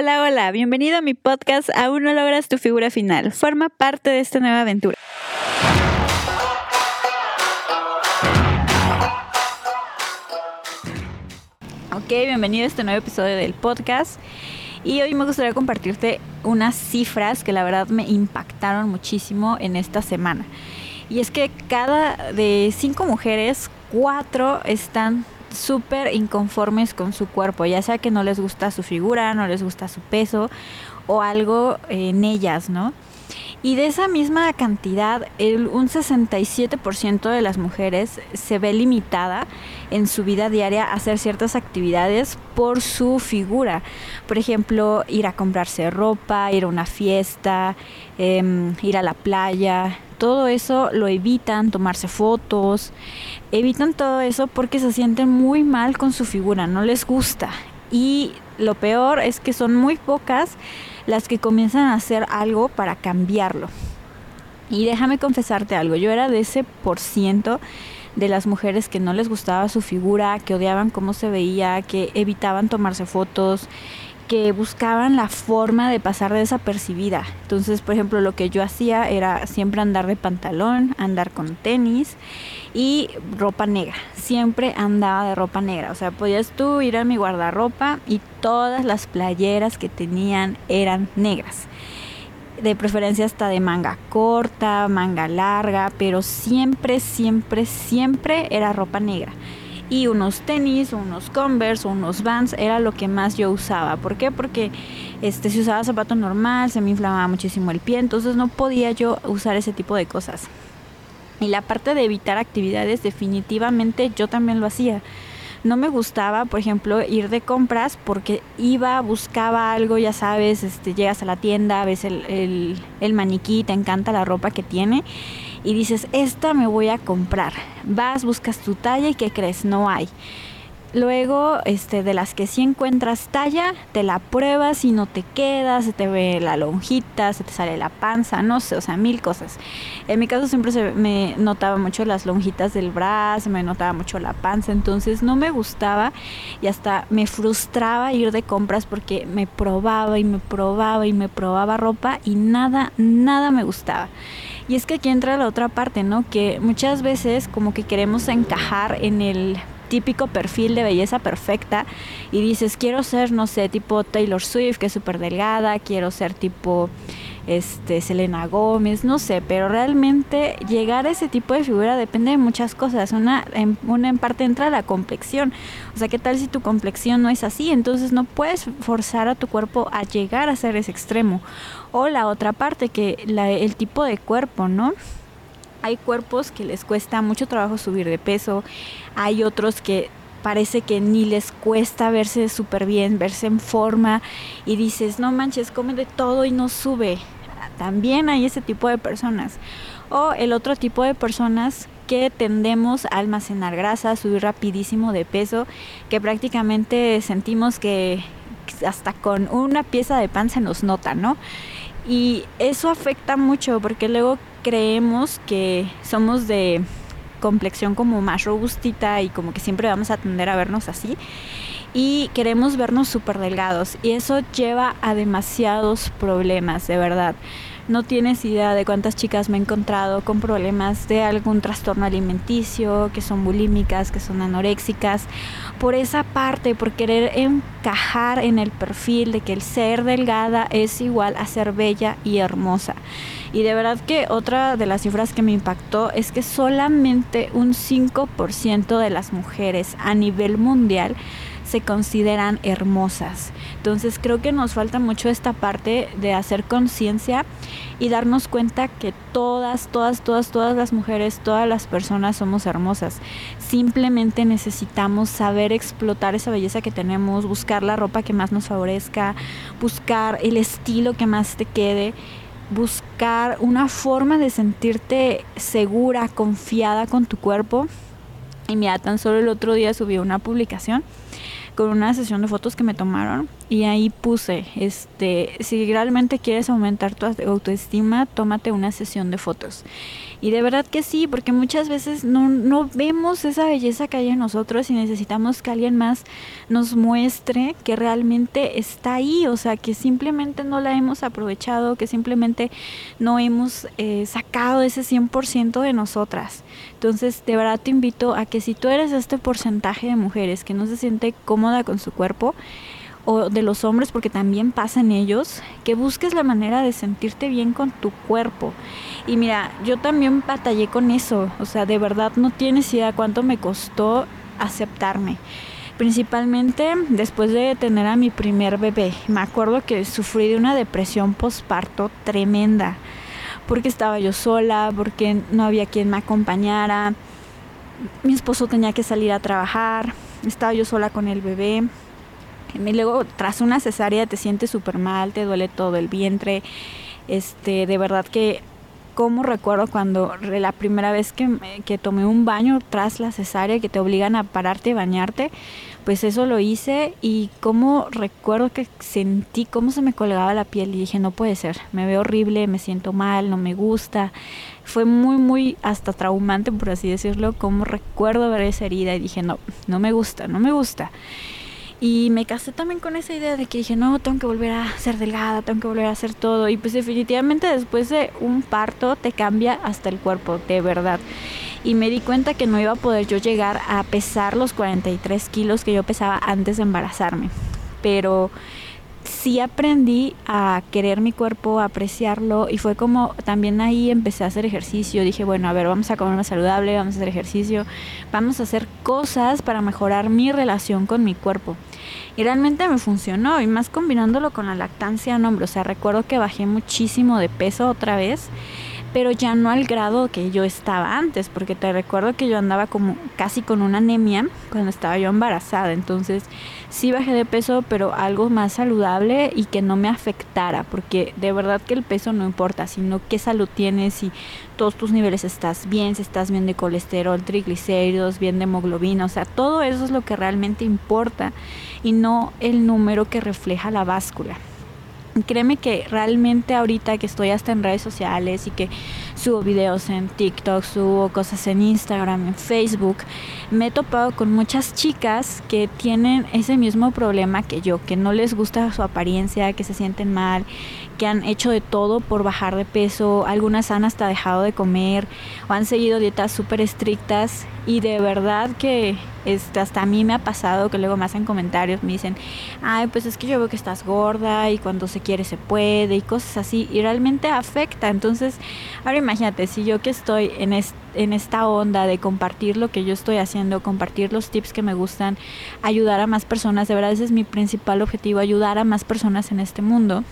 Hola, hola, bienvenido a mi podcast Aún no logras tu figura final. Forma parte de esta nueva aventura. Ok, bienvenido a este nuevo episodio del podcast. Y hoy me gustaría compartirte unas cifras que la verdad me impactaron muchísimo en esta semana. Y es que cada de cinco mujeres, cuatro están súper inconformes con su cuerpo, ya sea que no les gusta su figura, no les gusta su peso o algo en ellas, ¿no? Y de esa misma cantidad, el, un 67% de las mujeres se ve limitada en su vida diaria a hacer ciertas actividades por su figura. Por ejemplo, ir a comprarse ropa, ir a una fiesta, em, ir a la playa. Todo eso lo evitan, tomarse fotos. Evitan todo eso porque se sienten muy mal con su figura, no les gusta. Y lo peor es que son muy pocas las que comienzan a hacer algo para cambiarlo. Y déjame confesarte algo, yo era de ese por ciento de las mujeres que no les gustaba su figura, que odiaban cómo se veía, que evitaban tomarse fotos, que buscaban la forma de pasar desapercibida. Entonces, por ejemplo, lo que yo hacía era siempre andar de pantalón, andar con tenis y ropa negra. Siempre andaba de ropa negra. O sea, podías tú ir a mi guardarropa y todas las playeras que tenían eran negras. De preferencia hasta de manga corta, manga larga, pero siempre, siempre, siempre era ropa negra y unos tenis, unos Converse unos Vans era lo que más yo usaba. ¿Por qué? Porque este, si usaba zapato normal se me inflamaba muchísimo el pie, entonces no podía yo usar ese tipo de cosas. Y la parte de evitar actividades definitivamente yo también lo hacía. No me gustaba, por ejemplo, ir de compras porque iba, buscaba algo, ya sabes, este, llegas a la tienda, ves el, el maniquí, te encanta la ropa que tiene y dices, esta me voy a comprar. Vas, buscas tu talla y ¿qué crees? No hay. Luego, este, de las que sí encuentras talla, te la pruebas y no te queda, se te ve la lonjita, se te sale la panza, no sé, o sea, mil cosas. En mi caso siempre me notaba mucho las lonjitas del brazo, me notaba mucho la panza, entonces no me gustaba y hasta me frustraba ir de compras porque me probaba y me probaba y me probaba ropa y nada, nada me gustaba. Y es que aquí entra la otra parte, ¿no? Que muchas veces como que queremos encajar en el típico perfil de belleza perfecta y dices, quiero ser, no sé, tipo Taylor Swift, que es súper delgada, quiero ser tipo este, Selena Gómez, no sé, pero realmente llegar a ese tipo de figura depende de muchas cosas. Una en, una en parte entra la complexión. O sea, ¿qué tal si tu complexión no es así? Entonces no puedes forzar a tu cuerpo a llegar a ser ese extremo. O la otra parte, que la, el tipo de cuerpo, ¿no? Hay cuerpos que les cuesta mucho trabajo subir de peso, hay otros que parece que ni les cuesta verse súper bien, verse en forma y dices, no manches, come de todo y no sube. También hay ese tipo de personas. O el otro tipo de personas que tendemos a almacenar grasa, subir rapidísimo de peso, que prácticamente sentimos que hasta con una pieza de pan se nos nota, ¿no? Y eso afecta mucho porque luego creemos que somos de complexión como más robustita y como que siempre vamos a tender a vernos así y queremos vernos súper delgados y eso lleva a demasiados problemas, de verdad. No tienes idea de cuántas chicas me he encontrado con problemas de algún trastorno alimenticio, que son bulímicas, que son anoréxicas, por esa parte, por querer encajar en el perfil de que el ser delgada es igual a ser bella y hermosa. Y de verdad que otra de las cifras que me impactó es que solamente un 5% de las mujeres a nivel mundial se consideran hermosas. Entonces creo que nos falta mucho esta parte de hacer conciencia y darnos cuenta que todas, todas, todas, todas las mujeres, todas las personas somos hermosas. Simplemente necesitamos saber explotar esa belleza que tenemos, buscar la ropa que más nos favorezca, buscar el estilo que más te quede buscar una forma de sentirte segura, confiada con tu cuerpo. Y mira, tan solo el otro día subí una publicación con una sesión de fotos que me tomaron y ahí puse, este, si realmente quieres aumentar tu autoestima, tómate una sesión de fotos. Y de verdad que sí, porque muchas veces no, no vemos esa belleza que hay en nosotros y necesitamos que alguien más nos muestre que realmente está ahí, o sea, que simplemente no la hemos aprovechado, que simplemente no hemos eh, sacado ese 100% de nosotras. Entonces, de verdad te invito a que si tú eres este porcentaje de mujeres que no se siente cómoda con su cuerpo, o de los hombres, porque también pasa en ellos, que busques la manera de sentirte bien con tu cuerpo. Y mira, yo también batallé con eso, o sea, de verdad no tienes idea cuánto me costó aceptarme. Principalmente después de tener a mi primer bebé. Me acuerdo que sufrí de una depresión postparto tremenda, porque estaba yo sola, porque no había quien me acompañara. Mi esposo tenía que salir a trabajar, estaba yo sola con el bebé y luego, tras una cesárea, te sientes súper mal, te duele todo el vientre. Este, de verdad que, como recuerdo cuando la primera vez que, que tomé un baño tras la cesárea, que te obligan a pararte y bañarte, pues eso lo hice y como recuerdo que sentí cómo se me colgaba la piel y dije, no puede ser, me veo horrible, me siento mal, no me gusta. Fue muy, muy hasta traumante, por así decirlo, como recuerdo ver esa herida y dije, no, no me gusta, no me gusta. Y me casé también con esa idea de que dije, no, tengo que volver a ser delgada, tengo que volver a hacer todo. Y pues definitivamente después de un parto te cambia hasta el cuerpo, de verdad. Y me di cuenta que no iba a poder yo llegar a pesar los 43 kilos que yo pesaba antes de embarazarme. Pero sí aprendí a querer mi cuerpo, a apreciarlo y fue como también ahí empecé a hacer ejercicio. Dije, bueno, a ver, vamos a comer más saludable, vamos a hacer ejercicio, vamos a hacer cosas para mejorar mi relación con mi cuerpo. Y realmente me funcionó, y más combinándolo con la lactancia no, hombre, o sea, recuerdo que bajé muchísimo de peso otra vez pero ya no al grado que yo estaba antes, porque te recuerdo que yo andaba como casi con una anemia cuando estaba yo embarazada, entonces sí bajé de peso, pero algo más saludable y que no me afectara, porque de verdad que el peso no importa, sino qué salud tienes, si todos tus niveles estás bien, si estás bien de colesterol, triglicéridos, bien de hemoglobina, o sea, todo eso es lo que realmente importa y no el número que refleja la báscula. Créeme que realmente ahorita que estoy hasta en redes sociales y que subo videos en TikTok, subo cosas en Instagram, en Facebook, me he topado con muchas chicas que tienen ese mismo problema que yo, que no les gusta su apariencia, que se sienten mal, que han hecho de todo por bajar de peso, algunas han hasta dejado de comer o han seguido dietas súper estrictas. Y de verdad que este, hasta a mí me ha pasado que luego me hacen comentarios, me dicen, ay, pues es que yo veo que estás gorda y cuando se quiere se puede y cosas así y realmente afecta. Entonces, ahora imagínate, si yo que estoy en, en esta onda de compartir lo que yo estoy haciendo, compartir los tips que me gustan, ayudar a más personas, de verdad ese es mi principal objetivo, ayudar a más personas en este mundo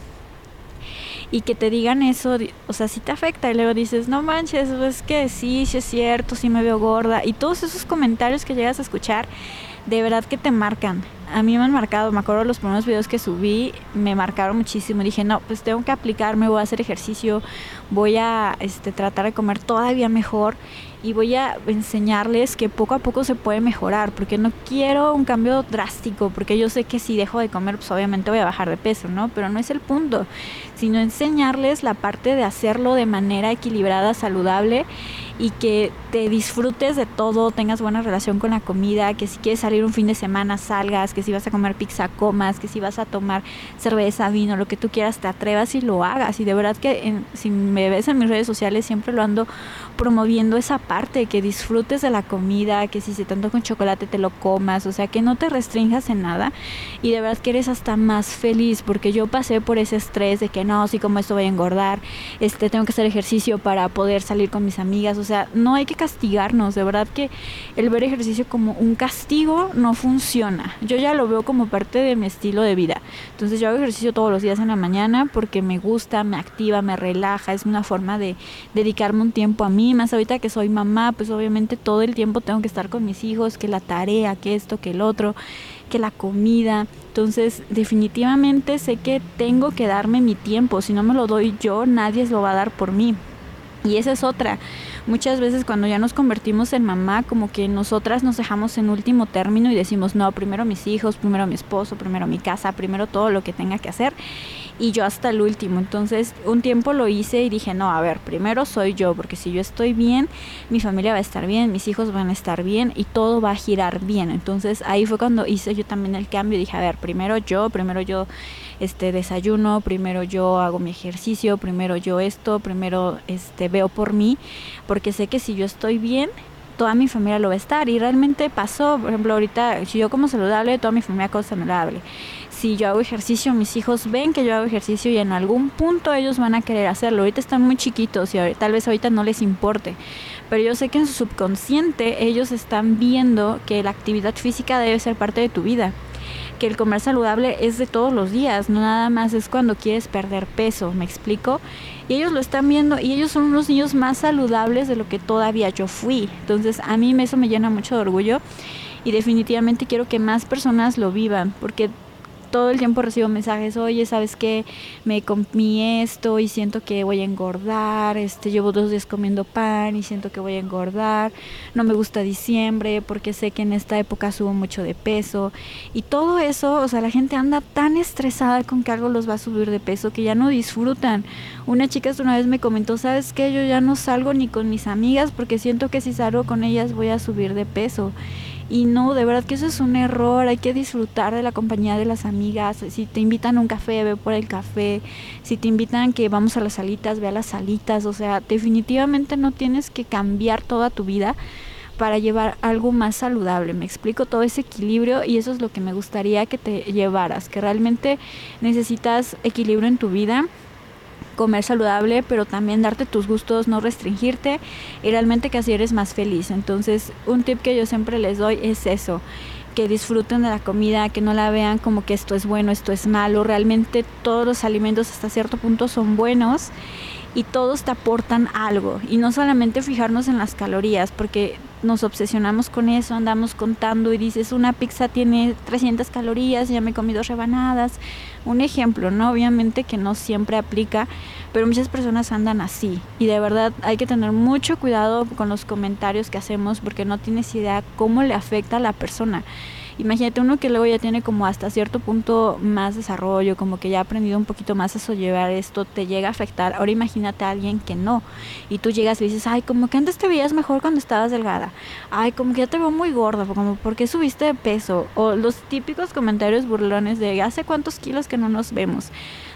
y que te digan eso, o sea, si te afecta y luego dices, no manches, es que sí, sí es cierto, sí me veo gorda y todos esos comentarios que llegas a escuchar, de verdad que te marcan. A mí me han marcado, me acuerdo los primeros videos que subí, me marcaron muchísimo. Dije, no, pues tengo que aplicarme, voy a hacer ejercicio, voy a este, tratar de comer todavía mejor y voy a enseñarles que poco a poco se puede mejorar, porque no quiero un cambio drástico, porque yo sé que si dejo de comer, pues obviamente voy a bajar de peso, ¿no? Pero no es el punto, sino enseñarles la parte de hacerlo de manera equilibrada, saludable y que te disfrutes de todo, tengas buena relación con la comida, que si quieres salir un fin de semana salgas, que si vas a comer pizza comas, que si vas a tomar cerveza, vino, lo que tú quieras, te atrevas y lo hagas. Y de verdad que si me ves en mis redes sociales siempre lo ando promoviendo esa parte, que disfrutes de la comida, que si se tanto con chocolate te lo comas, o sea, que no te restringas en nada y de verdad que eres hasta más feliz, porque yo pasé por ese estrés de que no, si como esto voy a engordar, este tengo que hacer ejercicio para poder salir con mis amigas, o sea, no hay que castigarnos, de verdad que el ver ejercicio como un castigo no funciona. Yo ya lo veo como parte de mi estilo de vida. Entonces yo hago ejercicio todos los días en la mañana porque me gusta, me activa, me relaja, es una forma de dedicarme un tiempo a mí, más ahorita que soy mamá, pues obviamente todo el tiempo tengo que estar con mis hijos, que la tarea, que esto, que el otro, que la comida. Entonces, definitivamente sé que tengo que darme mi tiempo. Si no me lo doy yo, nadie lo va a dar por mí. Y esa es otra. Muchas veces cuando ya nos convertimos en mamá, como que nosotras nos dejamos en último término y decimos, no, primero mis hijos, primero mi esposo, primero mi casa, primero todo lo que tenga que hacer y yo hasta el último. Entonces un tiempo lo hice y dije, no, a ver, primero soy yo, porque si yo estoy bien, mi familia va a estar bien, mis hijos van a estar bien y todo va a girar bien. Entonces ahí fue cuando hice yo también el cambio dije, a ver, primero yo, primero yo este desayuno, primero yo hago mi ejercicio, primero yo esto, primero este veo por mí, porque sé que si yo estoy bien, toda mi familia lo va a estar y realmente pasó, por ejemplo, ahorita si yo como saludable, toda mi familia como saludable si yo hago ejercicio, mis hijos ven que yo hago ejercicio y en algún punto ellos van a querer hacerlo. Ahorita están muy chiquitos y tal vez ahorita no les importe, pero yo sé que en su subconsciente ellos están viendo que la actividad física debe ser parte de tu vida que el comer saludable es de todos los días, no nada más es cuando quieres perder peso, ¿me explico? Y ellos lo están viendo y ellos son unos niños más saludables de lo que todavía yo fui. Entonces a mí eso me llena mucho de orgullo y definitivamente quiero que más personas lo vivan, porque todo el tiempo recibo mensajes, oye, ¿sabes qué? Me comí esto y siento que voy a engordar, este, llevo dos días comiendo pan y siento que voy a engordar, no me gusta diciembre porque sé que en esta época subo mucho de peso y todo eso, o sea, la gente anda tan estresada con que algo los va a subir de peso que ya no disfrutan. Una chica una vez me comentó, ¿sabes qué? Yo ya no salgo ni con mis amigas porque siento que si salgo con ellas voy a subir de peso. Y no, de verdad que eso es un error, hay que disfrutar de la compañía de las amigas. Si te invitan a un café, ve por el café. Si te invitan que vamos a las salitas, ve a las salitas. O sea, definitivamente no tienes que cambiar toda tu vida para llevar algo más saludable. Me explico todo ese equilibrio y eso es lo que me gustaría que te llevaras, que realmente necesitas equilibrio en tu vida comer saludable, pero también darte tus gustos, no restringirte y realmente que así eres más feliz. Entonces, un tip que yo siempre les doy es eso, que disfruten de la comida, que no la vean como que esto es bueno, esto es malo. Realmente todos los alimentos hasta cierto punto son buenos y todos te aportan algo. Y no solamente fijarnos en las calorías, porque nos obsesionamos con eso, andamos contando y dices, una pizza tiene 300 calorías, ya me comí dos rebanadas. Un ejemplo, ¿no? Obviamente que no siempre aplica, pero muchas personas andan así. Y de verdad hay que tener mucho cuidado con los comentarios que hacemos porque no tienes idea cómo le afecta a la persona. Imagínate uno que luego ya tiene como hasta cierto punto más desarrollo, como que ya ha aprendido un poquito más a sobrellevar esto, te llega a afectar. Ahora imagínate a alguien que no. Y tú llegas y dices, ay, como que antes te veías mejor cuando estabas delgada. Ay, como que ya te veo muy gorda, como, ¿por qué subiste de peso? O los típicos comentarios burlones de, ¿hace cuántos kilos que no nos vemos?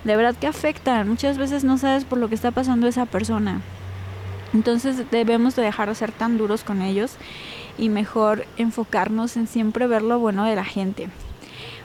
De verdad que afectan. Muchas veces no sabes por lo que está pasando esa persona. Entonces debemos de dejar de ser tan duros con ellos y mejor enfocarnos en siempre ver lo bueno de la gente.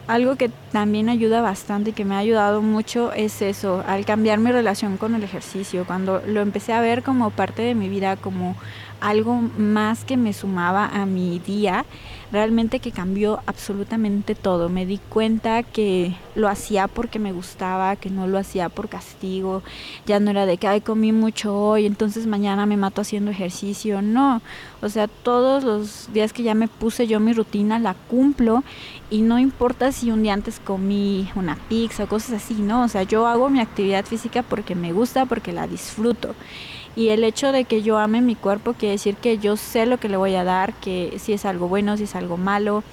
Algo que también ayuda bastante y que me ha ayudado mucho es eso, al cambiar mi relación con el ejercicio, cuando lo empecé a ver como parte de mi vida, como algo más que me sumaba a mi día, realmente que cambió absolutamente todo. Me di cuenta que lo hacía porque me gustaba, que no lo hacía por castigo. Ya no era de que, ay, comí mucho hoy, entonces mañana me mato haciendo ejercicio. No, o sea, todos los días que ya me puse yo mi rutina la cumplo y no importa si un día antes comí una pizza o cosas así, ¿no? O sea, yo hago mi actividad física porque me gusta, porque la disfruto. Y el hecho de que yo ame mi cuerpo quiere decir que yo sé lo que le voy a dar, que si es algo bueno, si es algo malo.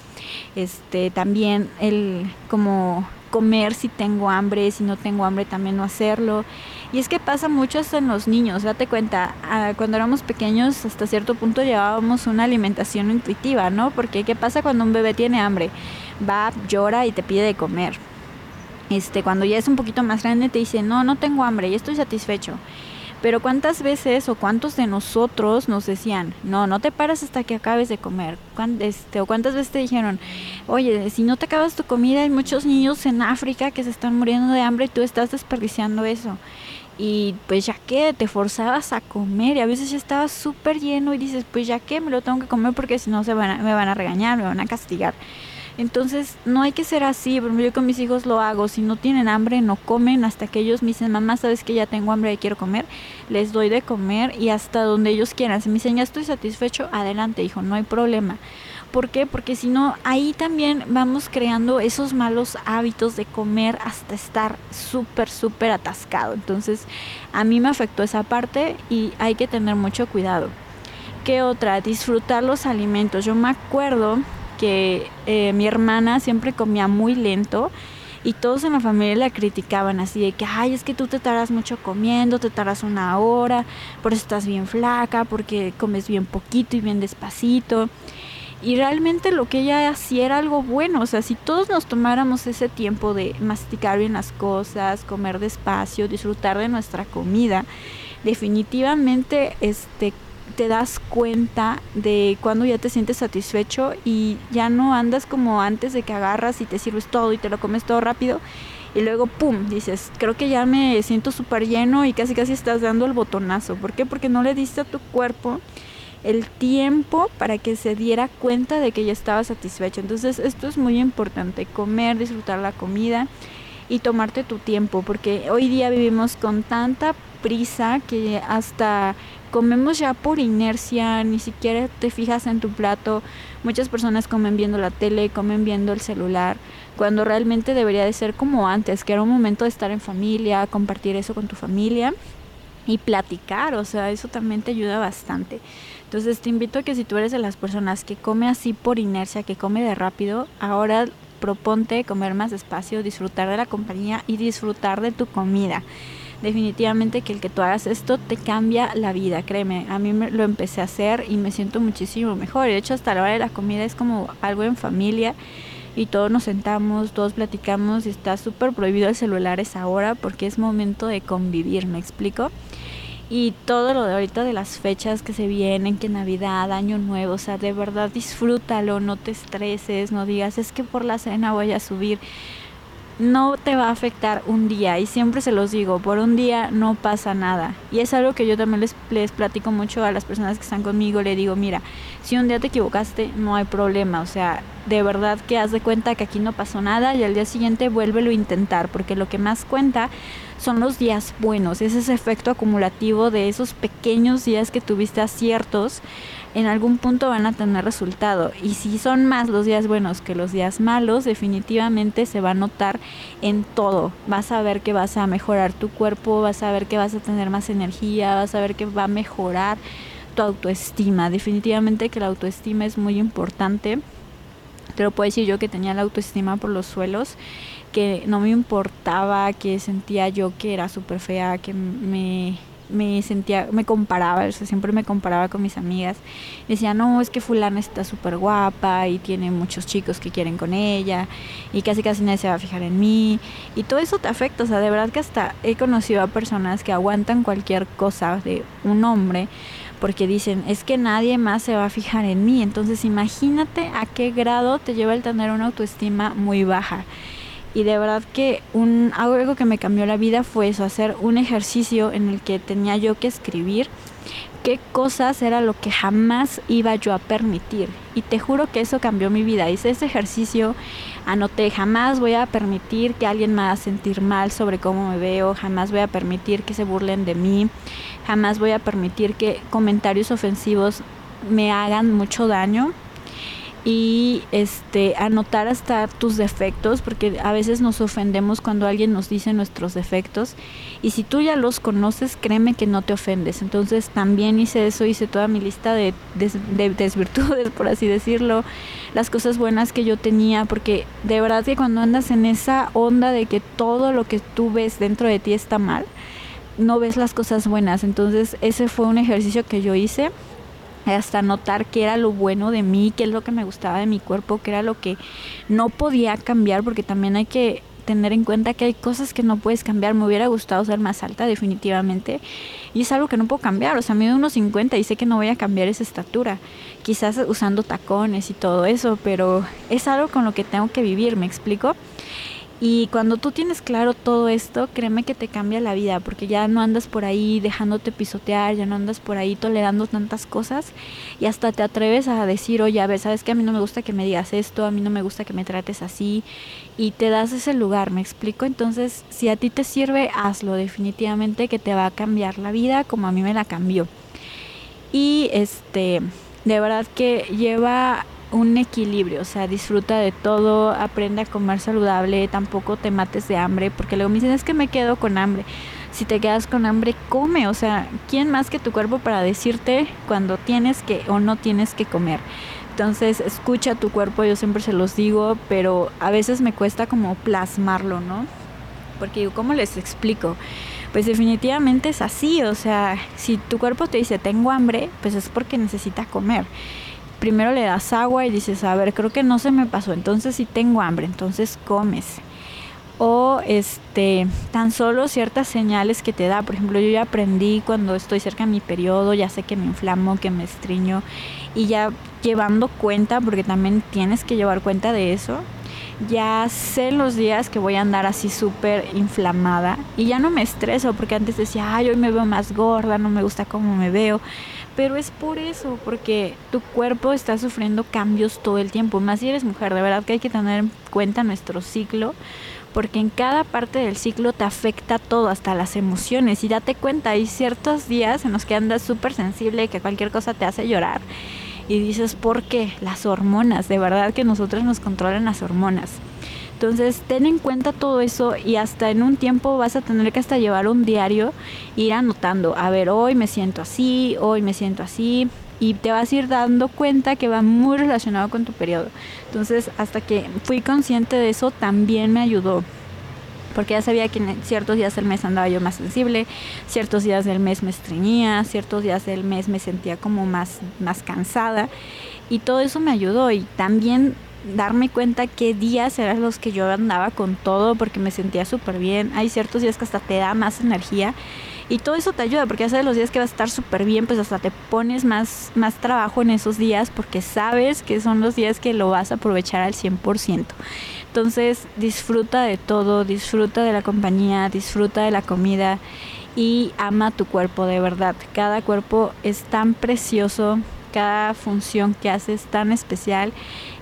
Este, también el como comer si tengo hambre, si no tengo hambre también no hacerlo. Y es que pasa mucho hasta en los niños, date cuenta, ah, cuando éramos pequeños hasta cierto punto llevábamos una alimentación intuitiva, ¿no? Porque ¿qué pasa cuando un bebé tiene hambre? Va, llora y te pide de comer. Este, cuando ya es un poquito más grande te dice, no, no tengo hambre y estoy satisfecho. Pero cuántas veces o cuántos de nosotros nos decían, no, no te paras hasta que acabes de comer. Este, o cuántas veces te dijeron, oye, si no te acabas tu comida, hay muchos niños en África que se están muriendo de hambre y tú estás desperdiciando eso. Y pues ya que te forzabas a comer y a veces ya estabas súper lleno y dices, pues ya que me lo tengo que comer porque si no se van me van a regañar, me van a castigar. Entonces, no hay que ser así. Yo con mis hijos lo hago. Si no tienen hambre, no comen hasta que ellos me dicen, mamá, sabes que ya tengo hambre y quiero comer. Les doy de comer y hasta donde ellos quieran. Si me dicen, ya estoy satisfecho, adelante, hijo, no hay problema. ¿Por qué? Porque si no, ahí también vamos creando esos malos hábitos de comer hasta estar súper, súper atascado. Entonces, a mí me afectó esa parte y hay que tener mucho cuidado. ¿Qué otra? Disfrutar los alimentos. Yo me acuerdo que eh, mi hermana siempre comía muy lento y todos en la familia la criticaban así de que, ay, es que tú te tardas mucho comiendo, te tardas una hora, por eso estás bien flaca, porque comes bien poquito y bien despacito. Y realmente lo que ella hacía era algo bueno, o sea, si todos nos tomáramos ese tiempo de masticar bien las cosas, comer despacio, disfrutar de nuestra comida, definitivamente este te das cuenta de cuando ya te sientes satisfecho y ya no andas como antes de que agarras y te sirves todo y te lo comes todo rápido y luego pum, dices, creo que ya me siento súper lleno y casi casi estás dando el botonazo. ¿Por qué? Porque no le diste a tu cuerpo el tiempo para que se diera cuenta de que ya estaba satisfecho. Entonces esto es muy importante, comer, disfrutar la comida y tomarte tu tiempo, porque hoy día vivimos con tanta prisa que hasta comemos ya por inercia, ni siquiera te fijas en tu plato. Muchas personas comen viendo la tele, comen viendo el celular, cuando realmente debería de ser como antes, que era un momento de estar en familia, compartir eso con tu familia y platicar, o sea, eso también te ayuda bastante. Entonces te invito a que si tú eres de las personas que come así por inercia, que come de rápido, ahora proponte comer más despacio, disfrutar de la compañía y disfrutar de tu comida. Definitivamente que el que tú hagas esto te cambia la vida, créeme. A mí me, lo empecé a hacer y me siento muchísimo mejor. De hecho, hasta la hora de la comida es como algo en familia y todos nos sentamos, todos platicamos y está súper prohibido el celular esa ahora porque es momento de convivir, ¿me explico? y todo lo de ahorita de las fechas que se vienen, que Navidad, Año Nuevo, o sea, de verdad disfrútalo, no te estreses, no digas es que por la cena voy a subir. No te va a afectar un día. Y siempre se los digo, por un día no pasa nada. Y es algo que yo también les, les platico mucho a las personas que están conmigo, le digo, mira, si un día te equivocaste, no hay problema, o sea, de verdad que haz de cuenta que aquí no pasó nada y al día siguiente vuélvelo a intentar, porque lo que más cuenta son los días buenos, es ese efecto acumulativo de esos pequeños días que tuviste aciertos, en algún punto van a tener resultado. Y si son más los días buenos que los días malos, definitivamente se va a notar en todo. Vas a ver que vas a mejorar tu cuerpo, vas a ver que vas a tener más energía, vas a ver que va a mejorar tu autoestima. Definitivamente que la autoestima es muy importante. Te lo puedo decir yo que tenía la autoestima por los suelos que no me importaba, que sentía yo que era súper fea, que me, me sentía, me comparaba, siempre me comparaba con mis amigas. Decía, no, es que fulana está súper guapa y tiene muchos chicos que quieren con ella y casi casi nadie se va a fijar en mí. Y todo eso te afecta, o sea, de verdad que hasta he conocido a personas que aguantan cualquier cosa de un hombre porque dicen, es que nadie más se va a fijar en mí. Entonces imagínate a qué grado te lleva el tener una autoestima muy baja y de verdad que un, algo que me cambió la vida fue eso, hacer un ejercicio en el que tenía yo que escribir qué cosas era lo que jamás iba yo a permitir. Y te juro que eso cambió mi vida. Hice ese ejercicio, anoté, jamás voy a permitir que alguien me haga sentir mal sobre cómo me veo, jamás voy a permitir que se burlen de mí, jamás voy a permitir que comentarios ofensivos me hagan mucho daño y este anotar hasta tus defectos porque a veces nos ofendemos cuando alguien nos dice nuestros defectos y si tú ya los conoces créeme que no te ofendes. Entonces también hice eso hice toda mi lista de, de, desvirtudes por así decirlo las cosas buenas que yo tenía porque de verdad que cuando andas en esa onda de que todo lo que tú ves dentro de ti está mal no ves las cosas buenas. Entonces ese fue un ejercicio que yo hice hasta notar qué era lo bueno de mí, qué es lo que me gustaba de mi cuerpo, qué era lo que no podía cambiar, porque también hay que tener en cuenta que hay cosas que no puedes cambiar. Me hubiera gustado ser más alta, definitivamente. Y es algo que no puedo cambiar. O sea, mido unos 50 y sé que no voy a cambiar esa estatura. Quizás usando tacones y todo eso, pero es algo con lo que tengo que vivir, ¿me explico? Y cuando tú tienes claro todo esto, créeme que te cambia la vida, porque ya no andas por ahí dejándote pisotear, ya no andas por ahí tolerando tantas cosas y hasta te atreves a decir, oye, a ver, sabes que a mí no me gusta que me digas esto, a mí no me gusta que me trates así y te das ese lugar, ¿me explico? Entonces, si a ti te sirve, hazlo, definitivamente que te va a cambiar la vida como a mí me la cambió. Y este, de verdad que lleva un equilibrio, o sea, disfruta de todo, aprende a comer saludable, tampoco te mates de hambre, porque luego me dicen es que me quedo con hambre. Si te quedas con hambre, come, o sea, ¿quién más que tu cuerpo para decirte cuando tienes que o no tienes que comer? Entonces, escucha tu cuerpo, yo siempre se los digo, pero a veces me cuesta como plasmarlo, ¿no? Porque digo, ¿cómo les explico? Pues definitivamente es así, o sea, si tu cuerpo te dice tengo hambre, pues es porque necesita comer. Primero le das agua y dices, a ver, creo que no se me pasó, entonces si tengo hambre, entonces comes. O este, tan solo ciertas señales que te da. Por ejemplo, yo ya aprendí cuando estoy cerca de mi periodo, ya sé que me inflamo, que me estriño, y ya llevando cuenta, porque también tienes que llevar cuenta de eso, ya sé los días que voy a andar así súper inflamada y ya no me estreso porque antes decía, ay, hoy me veo más gorda, no me gusta cómo me veo. Pero es por eso, porque tu cuerpo está sufriendo cambios todo el tiempo. Más si eres mujer, de verdad que hay que tener en cuenta nuestro ciclo, porque en cada parte del ciclo te afecta todo, hasta las emociones. Y date cuenta, hay ciertos días en los que andas súper sensible que cualquier cosa te hace llorar y dices, ¿por qué? Las hormonas, de verdad que nosotros nos controlan las hormonas. Entonces, ten en cuenta todo eso y hasta en un tiempo vas a tener que hasta llevar un diario, ir anotando, a ver, hoy me siento así, hoy me siento así, y te vas a ir dando cuenta que va muy relacionado con tu periodo. Entonces, hasta que fui consciente de eso, también me ayudó porque ya sabía que en ciertos días del mes andaba yo más sensible, ciertos días del mes me estreñía, ciertos días del mes me sentía como más, más cansada y todo eso me ayudó y también darme cuenta qué días eran los que yo andaba con todo porque me sentía súper bien. Hay ciertos días que hasta te da más energía y todo eso te ayuda porque ya sabes los días que vas a estar súper bien, pues hasta te pones más, más trabajo en esos días porque sabes que son los días que lo vas a aprovechar al 100%. Entonces disfruta de todo, disfruta de la compañía, disfruta de la comida y ama tu cuerpo de verdad. Cada cuerpo es tan precioso, cada función que hace es tan especial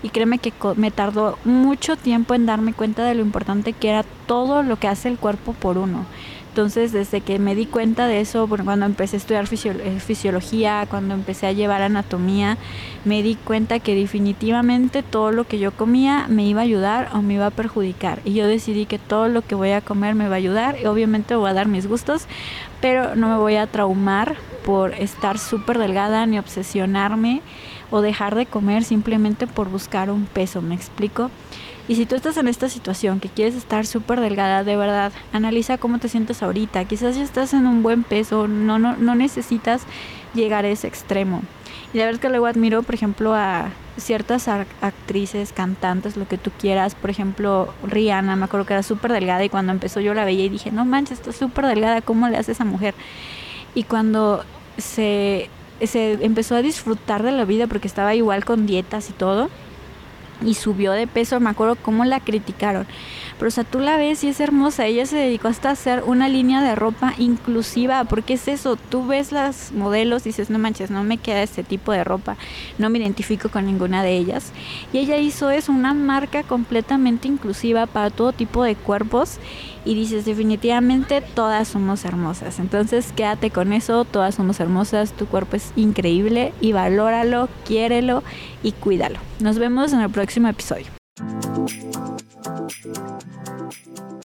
y créeme que me tardó mucho tiempo en darme cuenta de lo importante que era todo lo que hace el cuerpo por uno. Entonces, desde que me di cuenta de eso, cuando empecé a estudiar eh, fisiología, cuando empecé a llevar anatomía, me di cuenta que definitivamente todo lo que yo comía me iba a ayudar o me iba a perjudicar. Y yo decidí que todo lo que voy a comer me va a ayudar y obviamente voy a dar mis gustos, pero no me voy a traumar por estar súper delgada ni obsesionarme o dejar de comer simplemente por buscar un peso, ¿me explico? Y si tú estás en esta situación, que quieres estar súper delgada, de verdad, analiza cómo te sientes ahorita. Quizás ya estás en un buen peso, no, no, no necesitas llegar a ese extremo. Y la verdad que luego admiro, por ejemplo, a ciertas actrices, cantantes, lo que tú quieras. Por ejemplo, Rihanna, me acuerdo que era súper delgada y cuando empezó yo la veía y dije, no manches, está súper delgada, ¿cómo le hace esa mujer? Y cuando se, se empezó a disfrutar de la vida porque estaba igual con dietas y todo, y subió de peso, me acuerdo cómo la criticaron. Pero o sea, tú la ves y es hermosa, ella se dedicó hasta a hacer una línea de ropa inclusiva, porque es eso, tú ves las modelos y dices, no manches, no me queda este tipo de ropa, no me identifico con ninguna de ellas. Y ella hizo eso, una marca completamente inclusiva para todo tipo de cuerpos y dices definitivamente todas somos hermosas. Entonces quédate con eso, todas somos hermosas, tu cuerpo es increíble y valóralo, quiérelo y cuídalo. Nos vemos en el próximo episodio.